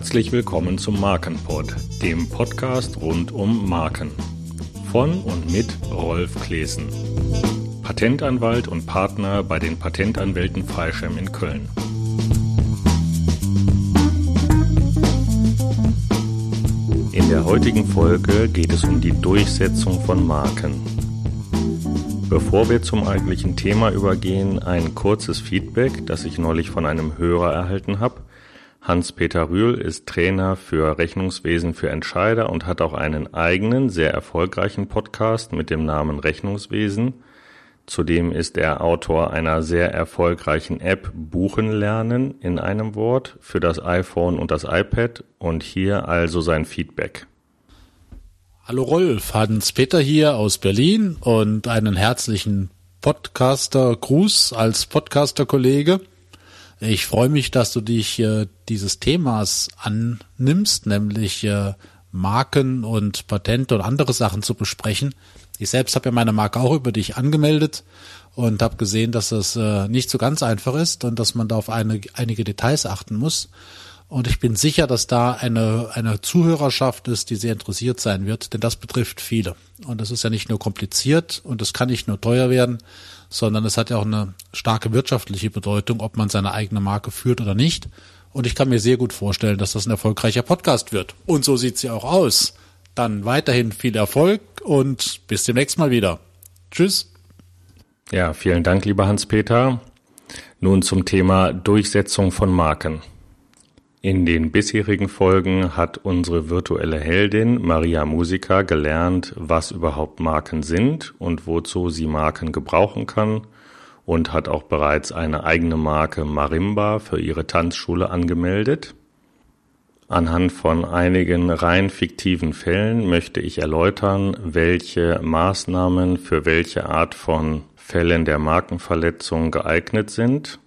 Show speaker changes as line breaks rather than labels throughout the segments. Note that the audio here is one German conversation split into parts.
Herzlich willkommen zum Markenpod, dem Podcast rund um Marken. Von und mit Rolf Klesen, Patentanwalt und Partner bei den Patentanwälten Freischem in Köln. In der heutigen Folge geht es um die Durchsetzung von Marken. Bevor wir zum eigentlichen Thema übergehen, ein kurzes Feedback, das ich neulich von einem Hörer erhalten habe. Hans-Peter Rühl ist Trainer für Rechnungswesen für Entscheider und hat auch einen eigenen, sehr erfolgreichen Podcast mit dem Namen Rechnungswesen. Zudem ist er Autor einer sehr erfolgreichen App Buchen lernen in einem Wort für das iPhone und das iPad und hier also sein Feedback.
Hallo Rolf, Hans-Peter hier aus Berlin und einen herzlichen Podcaster-Gruß als Podcaster-Kollege. Ich freue mich, dass du dich äh, dieses Themas annimmst, nämlich äh, Marken und Patente und andere Sachen zu besprechen. Ich selbst habe ja meine Marke auch über dich angemeldet und habe gesehen, dass das äh, nicht so ganz einfach ist und dass man da auf eine, einige Details achten muss. Und ich bin sicher, dass da eine, eine Zuhörerschaft ist, die sehr interessiert sein wird, denn das betrifft viele. Und das ist ja nicht nur kompliziert und es kann nicht nur teuer werden, sondern es hat ja auch eine starke wirtschaftliche Bedeutung, ob man seine eigene Marke führt oder nicht. Und ich kann mir sehr gut vorstellen, dass das ein erfolgreicher Podcast wird. Und so sieht's ja auch aus. Dann weiterhin viel Erfolg und bis demnächst mal wieder. Tschüss.
Ja, vielen Dank, lieber Hans-Peter. Nun zum Thema Durchsetzung von Marken. In den bisherigen Folgen hat unsere virtuelle Heldin Maria Musica gelernt, was überhaupt Marken sind und wozu sie Marken gebrauchen kann und hat auch bereits eine eigene Marke Marimba für ihre Tanzschule angemeldet. Anhand von einigen rein fiktiven Fällen möchte ich erläutern, welche Maßnahmen für welche Art von Fällen der Markenverletzung geeignet sind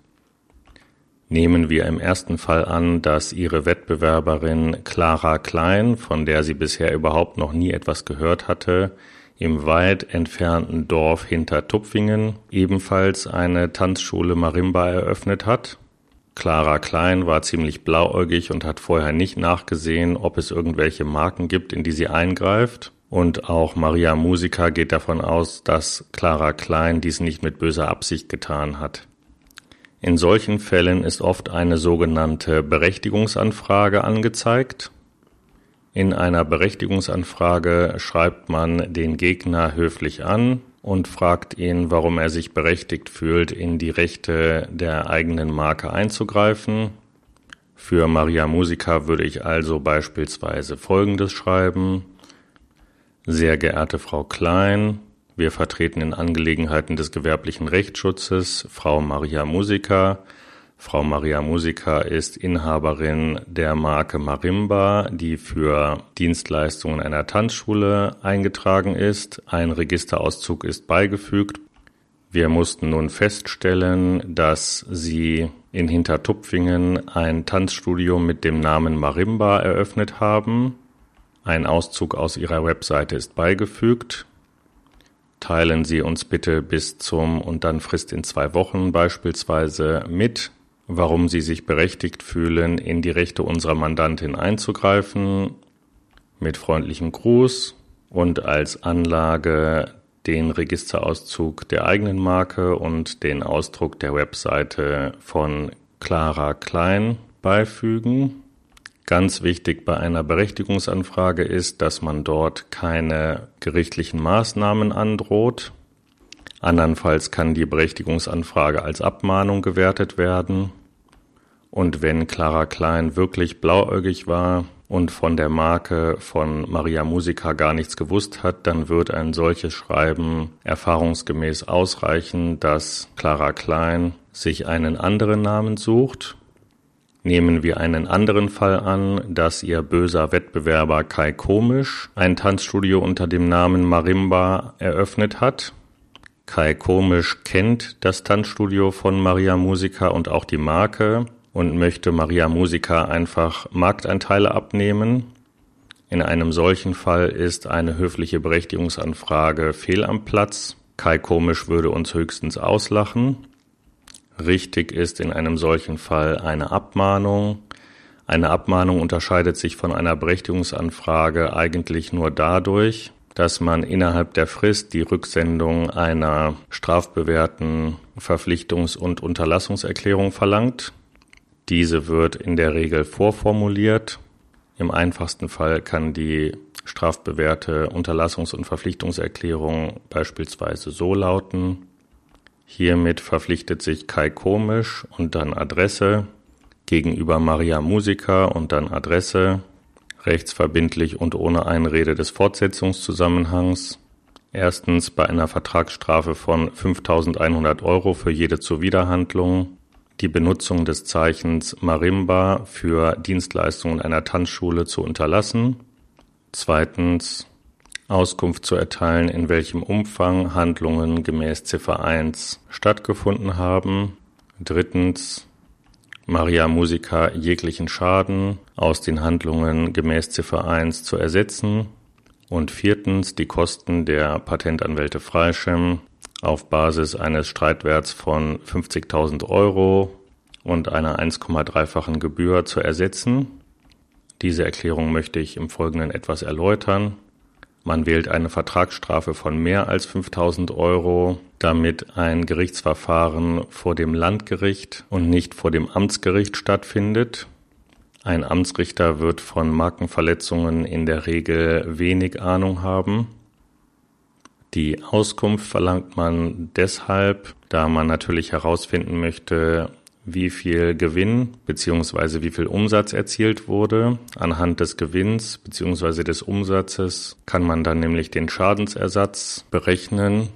Nehmen wir im ersten Fall an, dass Ihre Wettbewerberin Clara Klein, von der sie bisher überhaupt noch nie etwas gehört hatte, im weit entfernten Dorf hinter Tupfingen ebenfalls eine Tanzschule Marimba eröffnet hat. Clara Klein war ziemlich blauäugig und hat vorher nicht nachgesehen, ob es irgendwelche Marken gibt, in die sie eingreift. Und auch Maria Musica geht davon aus, dass Clara Klein dies nicht mit böser Absicht getan hat. In solchen Fällen ist oft eine sogenannte Berechtigungsanfrage angezeigt. In einer Berechtigungsanfrage schreibt man den Gegner höflich an und fragt ihn, warum er sich berechtigt fühlt, in die Rechte der eigenen Marke einzugreifen. Für Maria Musica würde ich also beispielsweise Folgendes schreiben. Sehr geehrte Frau Klein, wir vertreten in Angelegenheiten des gewerblichen Rechtsschutzes Frau Maria Musica. Frau Maria Musica ist Inhaberin der Marke Marimba, die für Dienstleistungen einer Tanzschule eingetragen ist. Ein Registerauszug ist beigefügt. Wir mussten nun feststellen, dass sie in Hintertupfingen ein Tanzstudio mit dem Namen Marimba eröffnet haben. Ein Auszug aus ihrer Webseite ist beigefügt teilen Sie uns bitte bis zum und dann Frist in zwei Wochen beispielsweise mit, warum Sie sich berechtigt fühlen, in die Rechte unserer Mandantin einzugreifen. Mit freundlichem Gruß und als Anlage den Registerauszug der eigenen Marke und den Ausdruck der Webseite von Clara Klein beifügen. Ganz wichtig bei einer Berechtigungsanfrage ist, dass man dort keine gerichtlichen Maßnahmen androht. Andernfalls kann die Berechtigungsanfrage als Abmahnung gewertet werden. Und wenn Clara Klein wirklich blauäugig war und von der Marke von Maria Musica gar nichts gewusst hat, dann wird ein solches Schreiben erfahrungsgemäß ausreichen, dass Clara Klein sich einen anderen Namen sucht Nehmen wir einen anderen Fall an, dass Ihr böser Wettbewerber Kai Komisch ein Tanzstudio unter dem Namen Marimba eröffnet hat. Kai Komisch kennt das Tanzstudio von Maria Musica und auch die Marke und möchte Maria Musica einfach Markteinteile abnehmen. In einem solchen Fall ist eine höfliche Berechtigungsanfrage fehl am Platz. Kai Komisch würde uns höchstens auslachen. Richtig ist in einem solchen Fall eine Abmahnung. Eine Abmahnung unterscheidet sich von einer Berechtigungsanfrage eigentlich nur dadurch, dass man innerhalb der Frist die Rücksendung einer strafbewährten Verpflichtungs- und Unterlassungserklärung verlangt. Diese wird in der Regel vorformuliert. Im einfachsten Fall kann die strafbewährte Unterlassungs- und Verpflichtungserklärung beispielsweise so lauten. Hiermit verpflichtet sich Kai Komisch und dann Adresse gegenüber Maria Musica und dann Adresse, rechtsverbindlich und ohne Einrede des Fortsetzungszusammenhangs. Erstens bei einer Vertragsstrafe von 5.100 Euro für jede Zuwiderhandlung, die Benutzung des Zeichens Marimba für Dienstleistungen einer Tanzschule zu unterlassen. Zweitens Auskunft zu erteilen, in welchem Umfang Handlungen gemäß Ziffer 1 stattgefunden haben. Drittens Maria Musica jeglichen Schaden aus den Handlungen gemäß Ziffer 1 zu ersetzen und viertens die Kosten der Patentanwälte Freischem auf Basis eines Streitwerts von 50.000 Euro und einer 1,3-fachen Gebühr zu ersetzen. Diese Erklärung möchte ich im Folgenden etwas erläutern. Man wählt eine Vertragsstrafe von mehr als 5000 Euro, damit ein Gerichtsverfahren vor dem Landgericht und nicht vor dem Amtsgericht stattfindet. Ein Amtsrichter wird von Markenverletzungen in der Regel wenig Ahnung haben. Die Auskunft verlangt man deshalb, da man natürlich herausfinden möchte, wie viel Gewinn bzw. wie viel Umsatz erzielt wurde. Anhand des Gewinns bzw. des Umsatzes kann man dann nämlich den Schadensersatz berechnen.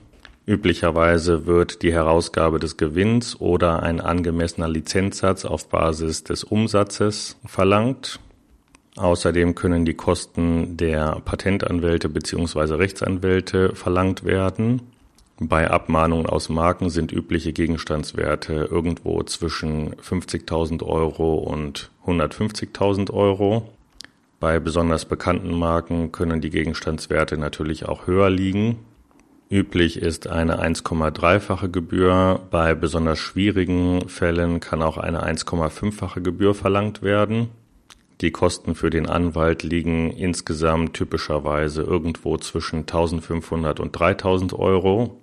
Üblicherweise wird die Herausgabe des Gewinns oder ein angemessener Lizenzsatz auf Basis des Umsatzes verlangt. Außerdem können die Kosten der Patentanwälte bzw. Rechtsanwälte verlangt werden. Bei Abmahnungen aus Marken sind übliche Gegenstandswerte irgendwo zwischen 50.000 Euro und 150.000 Euro. Bei besonders bekannten Marken können die Gegenstandswerte natürlich auch höher liegen. Üblich ist eine 1,3-fache Gebühr. Bei besonders schwierigen Fällen kann auch eine 1,5-fache Gebühr verlangt werden. Die Kosten für den Anwalt liegen insgesamt typischerweise irgendwo zwischen 1500 und 3000 Euro.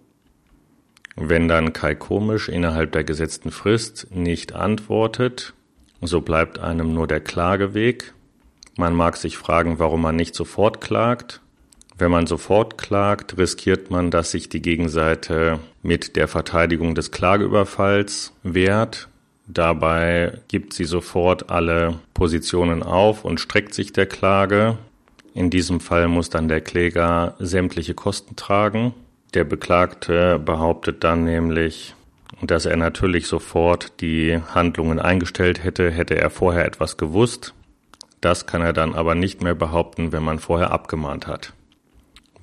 Wenn dann Kai Komisch innerhalb der gesetzten Frist nicht antwortet, so bleibt einem nur der Klageweg. Man mag sich fragen, warum man nicht sofort klagt. Wenn man sofort klagt, riskiert man, dass sich die Gegenseite mit der Verteidigung des Klageüberfalls wehrt. Dabei gibt sie sofort alle Positionen auf und streckt sich der Klage. In diesem Fall muss dann der Kläger sämtliche Kosten tragen. Der Beklagte behauptet dann nämlich, dass er natürlich sofort die Handlungen eingestellt hätte, hätte er vorher etwas gewusst. Das kann er dann aber nicht mehr behaupten, wenn man vorher abgemahnt hat.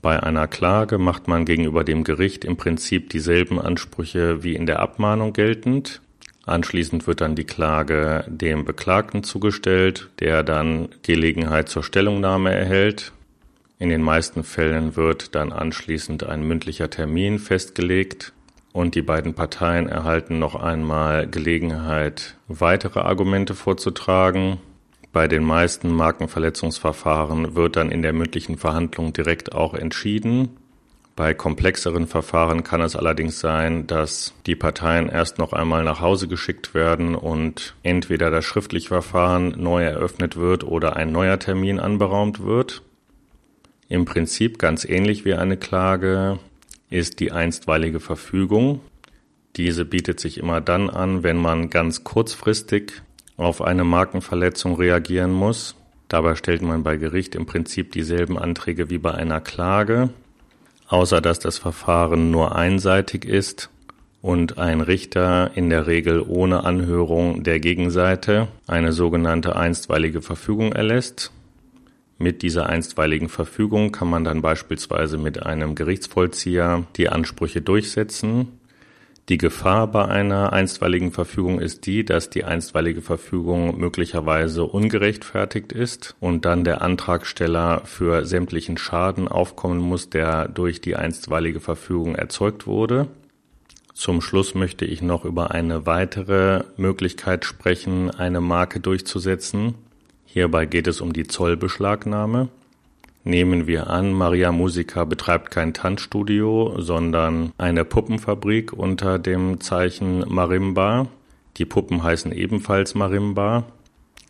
Bei einer Klage macht man gegenüber dem Gericht im Prinzip dieselben Ansprüche wie in der Abmahnung geltend. Anschließend wird dann die Klage dem Beklagten zugestellt, der dann Gelegenheit zur Stellungnahme erhält in den meisten Fällen wird dann anschließend ein mündlicher Termin festgelegt und die beiden Parteien erhalten noch einmal Gelegenheit, weitere Argumente vorzutragen. Bei den meisten Markenverletzungsverfahren wird dann in der mündlichen Verhandlung direkt auch entschieden. Bei komplexeren Verfahren kann es allerdings sein, dass die Parteien erst noch einmal nach Hause geschickt werden und entweder das schriftliche Verfahren neu eröffnet wird oder ein neuer Termin anberaumt wird. Im Prinzip ganz ähnlich wie eine Klage ist die einstweilige Verfügung. Diese bietet sich immer dann an, wenn man ganz kurzfristig auf eine Markenverletzung reagieren muss. Dabei stellt man bei Gericht im Prinzip dieselben Anträge wie bei einer Klage, außer dass das Verfahren nur einseitig ist und ein Richter in der Regel ohne Anhörung der Gegenseite eine sogenannte einstweilige Verfügung erlässt. Mit dieser einstweiligen Verfügung kann man dann beispielsweise mit einem Gerichtsvollzieher die Ansprüche durchsetzen. Die Gefahr bei einer einstweiligen Verfügung ist die, dass die einstweilige Verfügung möglicherweise ungerechtfertigt ist und dann der Antragsteller für sämtlichen Schaden aufkommen muss, der durch die einstweilige Verfügung erzeugt wurde. Zum Schluss möchte ich noch über eine weitere Möglichkeit sprechen, eine Marke durchzusetzen. Hierbei geht es um die Zollbeschlagnahme. Nehmen wir an, Maria Musica betreibt kein Tanzstudio, sondern eine Puppenfabrik unter dem Zeichen Marimba. Die Puppen heißen ebenfalls Marimba.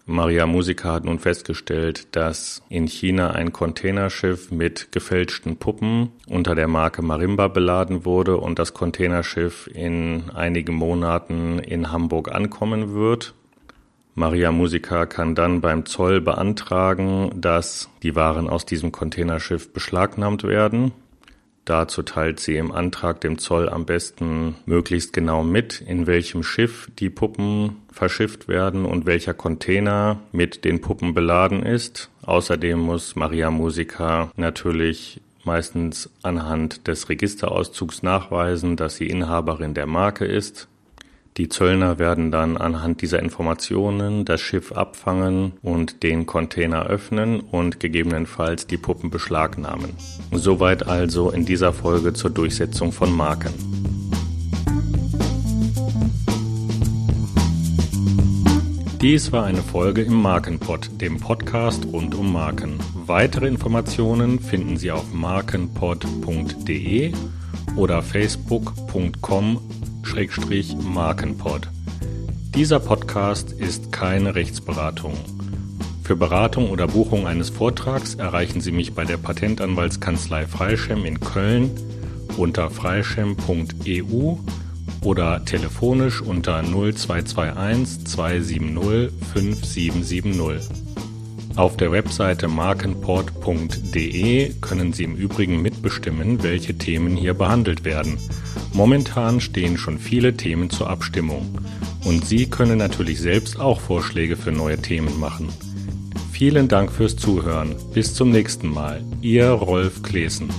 Maria Musica hat nun festgestellt, dass in China ein Containerschiff mit gefälschten Puppen unter der Marke Marimba beladen wurde und das Containerschiff in einigen Monaten in Hamburg ankommen wird. Maria Musica kann dann beim Zoll beantragen, dass die Waren aus diesem Containerschiff beschlagnahmt werden. Dazu teilt sie im Antrag dem Zoll am besten möglichst genau mit, in welchem Schiff die Puppen verschifft werden und welcher Container mit den Puppen beladen ist. Außerdem muss Maria Musica natürlich meistens anhand des Registerauszugs nachweisen, dass sie Inhaberin der Marke ist. Die Zöllner werden dann anhand dieser Informationen das Schiff abfangen und den Container öffnen und gegebenenfalls die Puppen beschlagnahmen. Soweit also in dieser Folge zur Durchsetzung von Marken. Dies war eine Folge im Markenpod, dem Podcast rund um Marken. Weitere Informationen finden Sie auf markenpod.de oder facebook.com markenpod Dieser Podcast ist keine Rechtsberatung. Für Beratung oder Buchung eines Vortrags erreichen Sie mich bei der Patentanwaltskanzlei Freischem in Köln unter freischem.eu oder telefonisch unter 0221 270 5770. Auf der Webseite markenport.de können Sie im Übrigen mitbestimmen, welche Themen hier behandelt werden. Momentan stehen schon viele Themen zur Abstimmung. Und Sie können natürlich selbst auch Vorschläge für neue Themen machen. Vielen Dank fürs Zuhören. Bis zum nächsten Mal. Ihr Rolf Klesen.